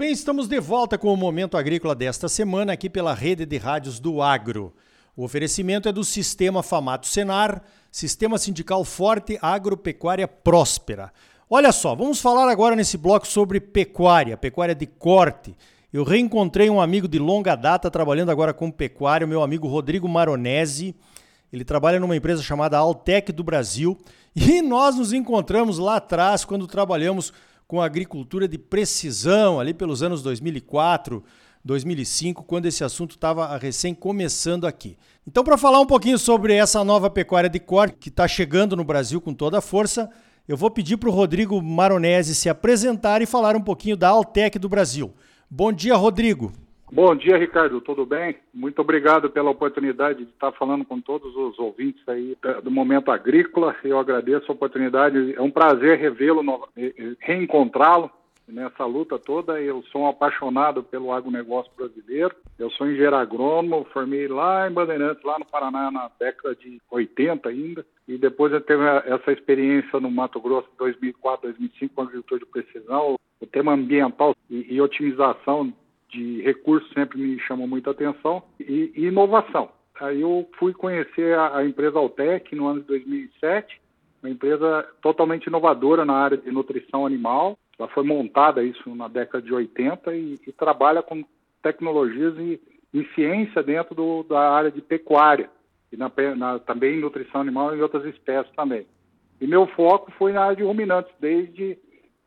bem, estamos de volta com o Momento Agrícola desta semana aqui pela rede de rádios do Agro. O oferecimento é do Sistema Famato Senar, Sistema Sindical Forte Agropecuária Próspera. Olha só, vamos falar agora nesse bloco sobre pecuária, pecuária de corte. Eu reencontrei um amigo de longa data trabalhando agora com pecuária, meu amigo Rodrigo Maronese. Ele trabalha numa empresa chamada Altec do Brasil e nós nos encontramos lá atrás quando trabalhamos com agricultura de precisão, ali pelos anos 2004, 2005, quando esse assunto estava recém começando aqui. Então, para falar um pouquinho sobre essa nova pecuária de corte que está chegando no Brasil com toda a força, eu vou pedir para o Rodrigo Maronese se apresentar e falar um pouquinho da Altec do Brasil. Bom dia, Rodrigo. Bom dia, Ricardo. Tudo bem? Muito obrigado pela oportunidade de estar falando com todos os ouvintes aí do Momento Agrícola. Eu agradeço a oportunidade. É um prazer revê-lo, reencontrá-lo nessa luta toda. Eu sou um apaixonado pelo agronegócio brasileiro. Eu sou engenheiro agrônomo, formei lá em Bandeirantes, lá no Paraná, na década de 80 ainda. E depois eu tive essa experiência no Mato Grosso, 2004, 2005, com agricultura de precisão o tema ambiental e, e otimização de recursos sempre me chamou muita atenção e, e inovação. Aí eu fui conhecer a, a, empresa Altec no ano de 2007, uma empresa totalmente inovadora na área de nutrição animal. Ela foi montada isso na década de 80 e, e trabalha com tecnologias e, e ciência dentro do, da área de pecuária e na, na, também nutrição animal e outras espécies também. E meu foco foi na área de ruminantes desde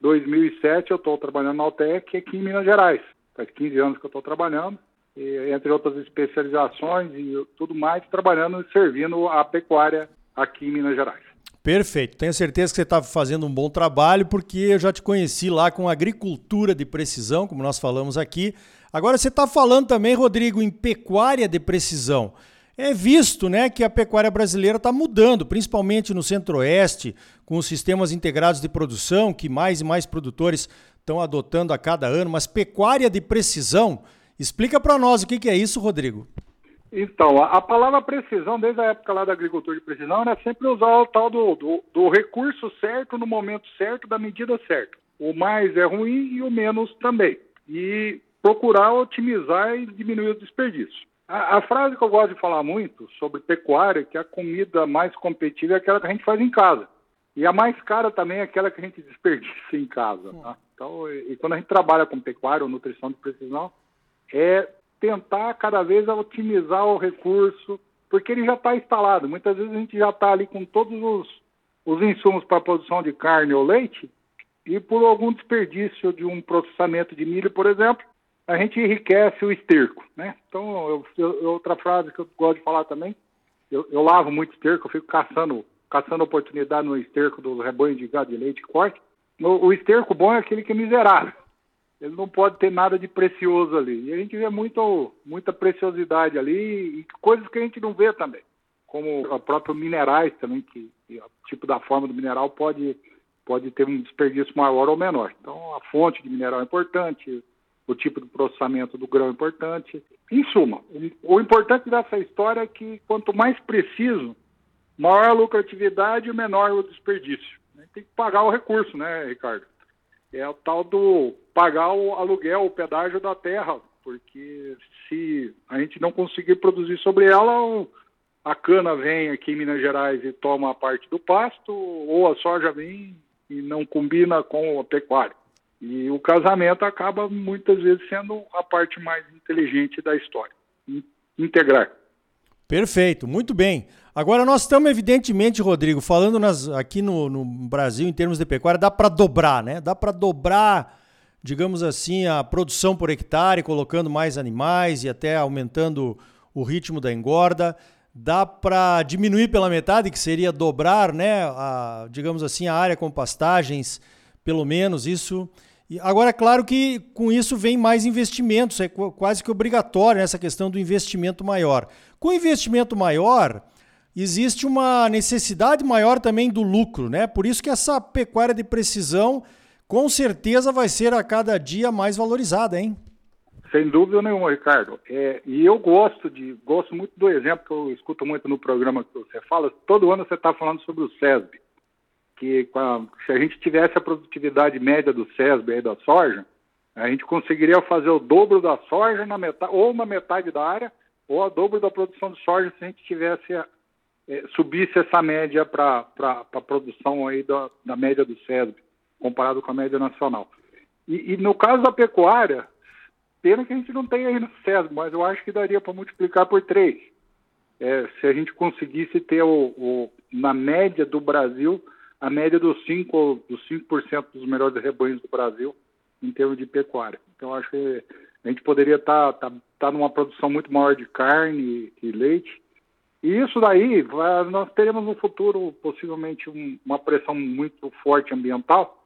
2007 eu estou trabalhando na Altec aqui em Minas Gerais. Faz 15 anos que eu estou trabalhando, e, entre outras especializações e tudo mais, trabalhando e servindo a pecuária aqui em Minas Gerais. Perfeito. Tenho certeza que você está fazendo um bom trabalho, porque eu já te conheci lá com agricultura de precisão, como nós falamos aqui. Agora você está falando também, Rodrigo, em pecuária de precisão é visto né, que a pecuária brasileira está mudando, principalmente no centro-oeste, com os sistemas integrados de produção, que mais e mais produtores estão adotando a cada ano, mas pecuária de precisão, explica para nós o que, que, é isso, Rodrigo. Então, a, a, palavra precisão, desde a época lá da agricultura de precisão, era sempre usar o tal do, do, do recurso certo no momento certo, da medida certa. O mais é ruim e o menos também. E procurar otimizar e diminuir o desperdício. A, a, frase que eu gosto de falar muito sobre pecuária é que a comida mais competitiva é aquela que a gente faz em casa. E a mais cara também é aquela que a gente desperdiça em casa. Tá? Então, e, e quando a gente trabalha com pecuária ou nutrição de precisão, é tentar cada vez otimizar o recurso, porque ele já está instalado. Muitas vezes a gente já está ali com todos os, os insumos para a produção de carne ou leite, e por algum desperdício de um processamento de milho, por exemplo, a gente enriquece o esterco, né? Então, eu, eu, outra frase que eu gosto de falar também, eu, eu, lavo muito esterco, eu fico caçando, caçando oportunidade no esterco do rebanho de gado de leite corte. O, o esterco bom é aquele que é miserável. Ele não pode ter nada de precioso ali. E a gente vê muito, muita preciosidade ali e coisas que a gente não vê também. Como os próprios minerais também, que o tipo da forma do mineral pode, pode ter um desperdício maior ou menor. Então, a fonte de mineral é importante, o tipo de processamento do grão é importante. Em suma, o importante dessa história é que quanto mais preciso, maior a lucratividade e menor o desperdício. Tem que pagar o recurso, né, Ricardo? É o tal do pagar o aluguel, o pedágio da terra, porque se a gente não conseguir produzir sobre ela, a cana vem aqui em Minas Gerais e toma a parte do pasto, ou a soja vem e não combina com a pecuária. E o casamento acaba muitas vezes sendo a parte mais inteligente da história. Integrar. Perfeito, muito bem. Agora nós estamos, evidentemente, Rodrigo, falando nas, aqui no, no Brasil em termos de pecuária, dá para dobrar, né? Dá para dobrar, digamos assim, a produção por hectare, colocando mais animais e até aumentando o ritmo da engorda. Dá para diminuir pela metade, que seria dobrar, né? A, digamos assim, a área com pastagens, pelo menos isso e agora, é claro que com isso vem mais investimentos, é quase que obrigatório essa questão do investimento maior. Com investimento maior, existe uma necessidade maior também do lucro, né? Por isso que essa pecuária de precisão com certeza vai ser a cada dia mais valorizada, hein? Sem dúvida nenhuma, Ricardo. É, e eu gosto de gosto muito do exemplo que eu escuto muito no programa que você fala. Todo ano você está falando sobre o SESB que a, se a gente tivesse a produtividade média do SESB e da soja, A gente conseguiria fazer o dobro da soja na metade, ou na metade da área, ou a dobro da produção de soja se a gente tivesse é, subisse essa média para a produção aí da, da média do SESB, comparado com a média nacional. E, e, no caso da pecuária, pena que a gente não tem aí no SESB, mas eu acho que daria para multiplicar por três. É, se a gente conseguisse ter o, o, na média do Brasil, a média dos 5%, dos 5% dos melhores rebanhos do Brasil em termos de pecuária. Então, acho que a gente poderia estar tá, tá, tá numa produção muito maior de carne e leite. E isso daí, nós teremos no futuro possivelmente um, uma pressão muito forte ambiental.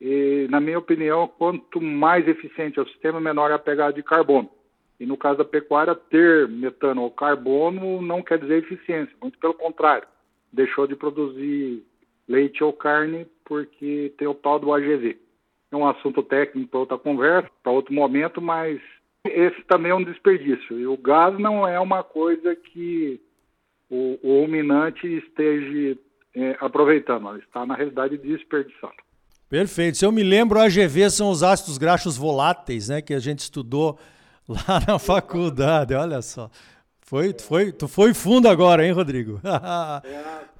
E, na minha opinião, quanto mais eficiente é o sistema, menor é a pegada de carbono. E no caso da pecuária, ter metano ou carbono não quer dizer eficiência, muito pelo contrário. Deixou de produzir leite ou carne porque tem o tal do AGV. É um assunto técnico para outra conversa, para outro momento, mas esse também é um desperdício. E o gás não é uma coisa que o, o ruminante esteja é, aproveitando, ela está, na realidade, desperdiçando. Perfeito. Se eu me lembro, o AGV são os ácidos graxos voláteis, né, que a gente estudou lá na faculdade, olha só. Foi, foi, tu foi fundo agora, hein, Rodrigo? é,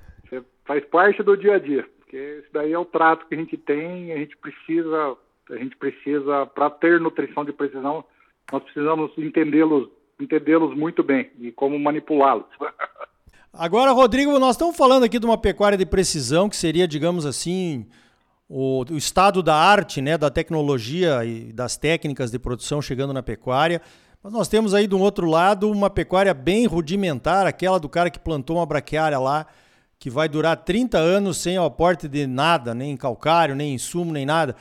faz parte do dia a dia, porque isso daí é o trato que a gente tem, a gente precisa, a gente precisa, para ter nutrição de precisão, nós precisamos entendê-los entendê-los muito bem e como manipulá-los. Agora, Rodrigo, nós estamos falando aqui de uma pecuária de precisão, que seria, digamos assim, o, o, estado da arte, né, da tecnologia e das técnicas de produção chegando na pecuária. Mas nós temos aí, do outro lado, uma pecuária bem rudimentar, aquela do cara que plantou uma braquiária lá, que vai durar 30 anos sem o aporte de nada, nem calcário, nem insumo, nem nada.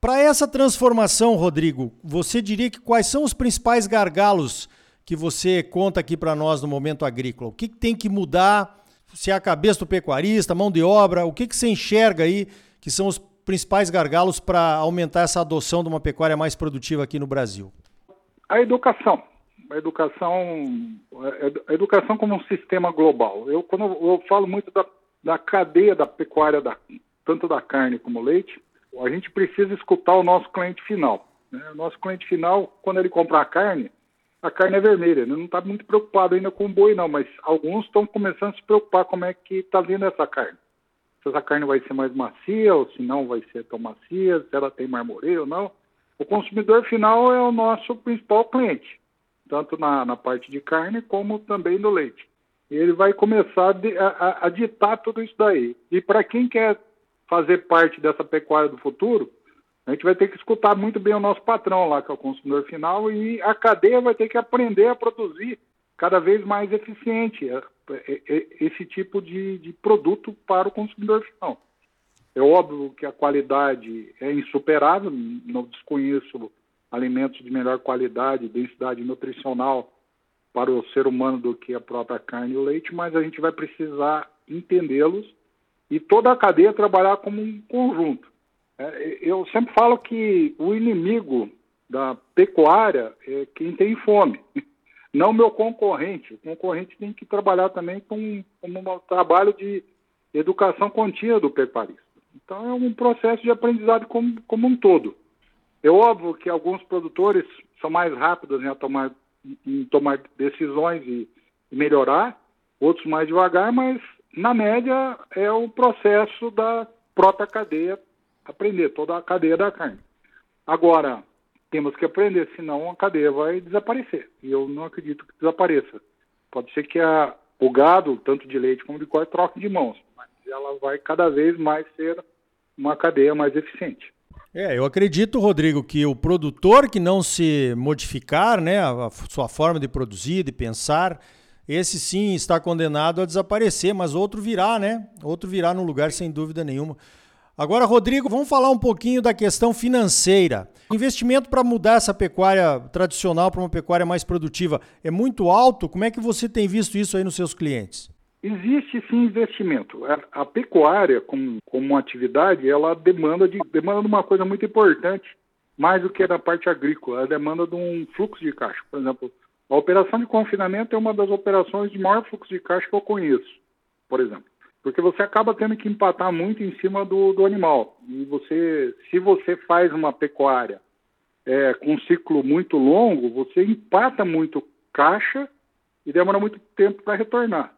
Para essa transformação, Rodrigo, você diria que quais são os principais gargalos que você conta aqui para nós no momento agrícola? O que, que tem que mudar? Se é a cabeça do pecuarista, mão de obra, o que, que você enxerga aí que são os principais gargalos para aumentar essa adoção de uma pecuária mais produtiva aqui no Brasil? A educação. A educação, a educação como um sistema global. Eu, quando eu falo muito da, da cadeia da pecuária, da, tanto da carne como leite, a gente precisa escutar o nosso cliente final. Né? O nosso cliente final, quando ele comprar a carne, a carne é vermelha. Ele não está muito preocupado ainda com o boi, não, mas alguns estão começando a se preocupar como é que está vindo essa carne se essa carne vai ser mais macia ou se não vai ser tão macia, se ela tem marmoreio ou não. O consumidor final é o nosso principal cliente, tanto na, na parte de carne como também no leite. E ele vai começar a, a, a ditar tudo isso daí. E para quem quer fazer parte dessa pecuária do futuro, a gente vai ter que escutar muito bem o nosso patrão lá, que é o consumidor final, e a cadeia vai ter que aprender a produzir cada vez mais eficiente é, é, é, esse tipo de, de produto para o consumidor final. É óbvio que a qualidade é insuperável, não desconheço alimentos de melhor qualidade, densidade nutricional para o ser humano do que a própria carne e o leite, mas a gente vai precisar entendê-los e toda a cadeia trabalhar como um conjunto. Eu sempre falo que o inimigo da pecuária é quem tem fome. não meu concorrente. O concorrente tem que trabalhar também com, com um trabalho de educação contínua do pecuarista. Então, é um processo de aprendizado como, como um todo. É óbvio que alguns produtores são mais rápidos em tomar, em tomar decisões e, melhorar, outros mais devagar, mas, na média, é o processo da própria cadeia aprender, toda a cadeia da carne. Agora, temos que aprender, senão a cadeia vai desaparecer. E eu não acredito que desapareça. Pode ser que a, o gado, tanto de leite como de corte, troque de mãos, mas ela vai cada vez mais ser uma cadeia mais eficiente. É, eu acredito, Rodrigo, que o produtor que não se modificar, né, a sua forma de produzir, de pensar, esse sim está condenado a desaparecer, mas outro virá, né? Outro virá no lugar sem dúvida nenhuma. Agora, Rodrigo, vamos falar um pouquinho da questão financeira. investimento para mudar essa pecuária tradicional para uma pecuária mais produtiva é muito alto? Como é que você tem visto isso aí nos seus clientes? Existe sim investimento. A, pecuária, como, como atividade, ela demanda de, demanda de uma coisa muito importante, mais do que da parte agrícola. Ela demanda de um fluxo de caixa. Por exemplo, a operação de confinamento é uma das operações de maior fluxo de caixa que eu conheço, por exemplo porque você acaba tendo que empatar muito em cima do, do animal. E você, se você faz uma pecuária é, com um ciclo muito longo, você empata muito caixa e demora muito tempo para retornar.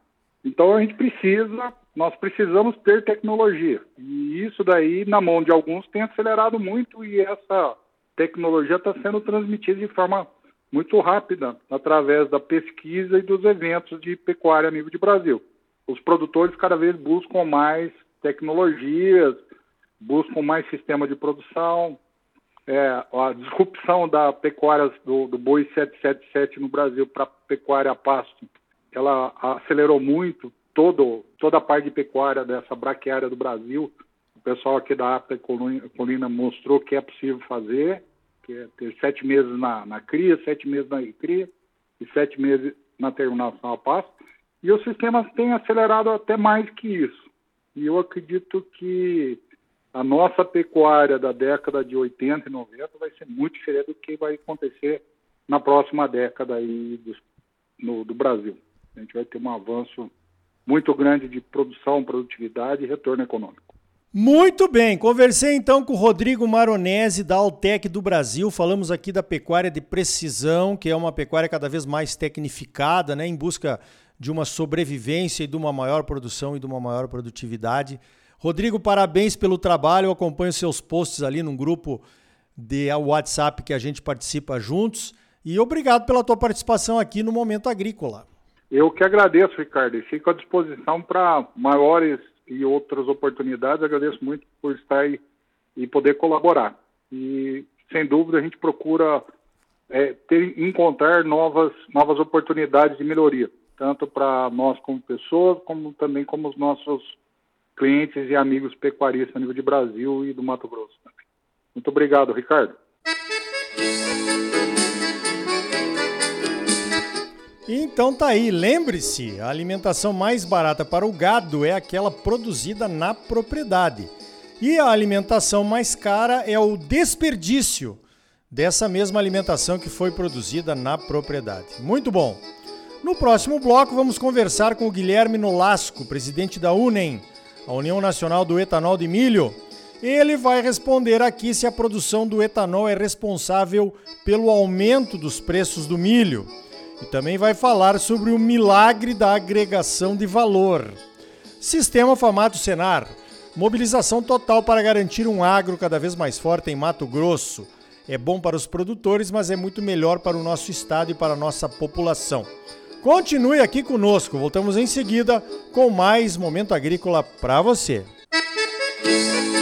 Então a gente precisa, nós precisamos ter tecnologia. E isso daí, na mão de alguns, tem acelerado muito e essa tecnologia está sendo transmitida de forma muito rápida através da pesquisa e dos eventos de pecuária a nível de Brasil. Os produtores cada vez buscam mais tecnologias, buscam mais sistema de produção, é, a disrupção da pecuária do, do boi 777 no Brasil para pecuária a pasto, ela acelerou muito todo, toda a parte de pecuária dessa braquiária do Brasil. O pessoal aqui da APA Colina mostrou que é possível fazer, que é ter sete meses na, na cria, sete meses na cria e sete meses na terminação a pasto. E o sistema tem acelerado até mais que isso. E eu acredito que a nossa pecuária da década de 80 e 90 vai ser muito diferente do que vai acontecer na próxima década aí do, no, do Brasil. A gente vai ter um avanço muito grande de produção, produtividade e retorno econômico. Muito bem, conversei então com o Rodrigo Maronese da Altec do Brasil. Falamos aqui da pecuária de precisão, que é uma pecuária cada vez mais tecnificada, né, em busca de uma sobrevivência e de uma maior produção e de uma maior produtividade. Rodrigo, parabéns pelo trabalho. Eu acompanho seus posts ali num grupo de WhatsApp que a gente participa juntos. E obrigado pela tua participação aqui no Momento Agrícola. Eu que agradeço, Ricardo, e fico à disposição para maiores e outras oportunidades. Agradeço muito por estar aí e poder colaborar. E, sem dúvida, a gente procura é, ter, encontrar novas, novas oportunidades de melhoria, tanto para nós como pessoas, como também como os nossos clientes e amigos pecuaristas a nível de Brasil e do Mato Grosso. Muito obrigado, Ricardo. Então tá aí, lembre-se, a alimentação mais barata para o gado é aquela produzida na propriedade. E a alimentação mais cara é o desperdício dessa mesma alimentação que foi produzida na propriedade. Muito bom. No próximo bloco vamos conversar com o Guilherme Nolasco, presidente da UNEM, a União Nacional do Etanol de Milho, ele vai responder aqui se a produção do etanol é responsável pelo aumento dos preços do milho. E também vai falar sobre o milagre da agregação de valor. Sistema Famato Senar. Mobilização total para garantir um agro cada vez mais forte em Mato Grosso. É bom para os produtores, mas é muito melhor para o nosso estado e para a nossa população. Continue aqui conosco, voltamos em seguida com mais Momento Agrícola para você. Música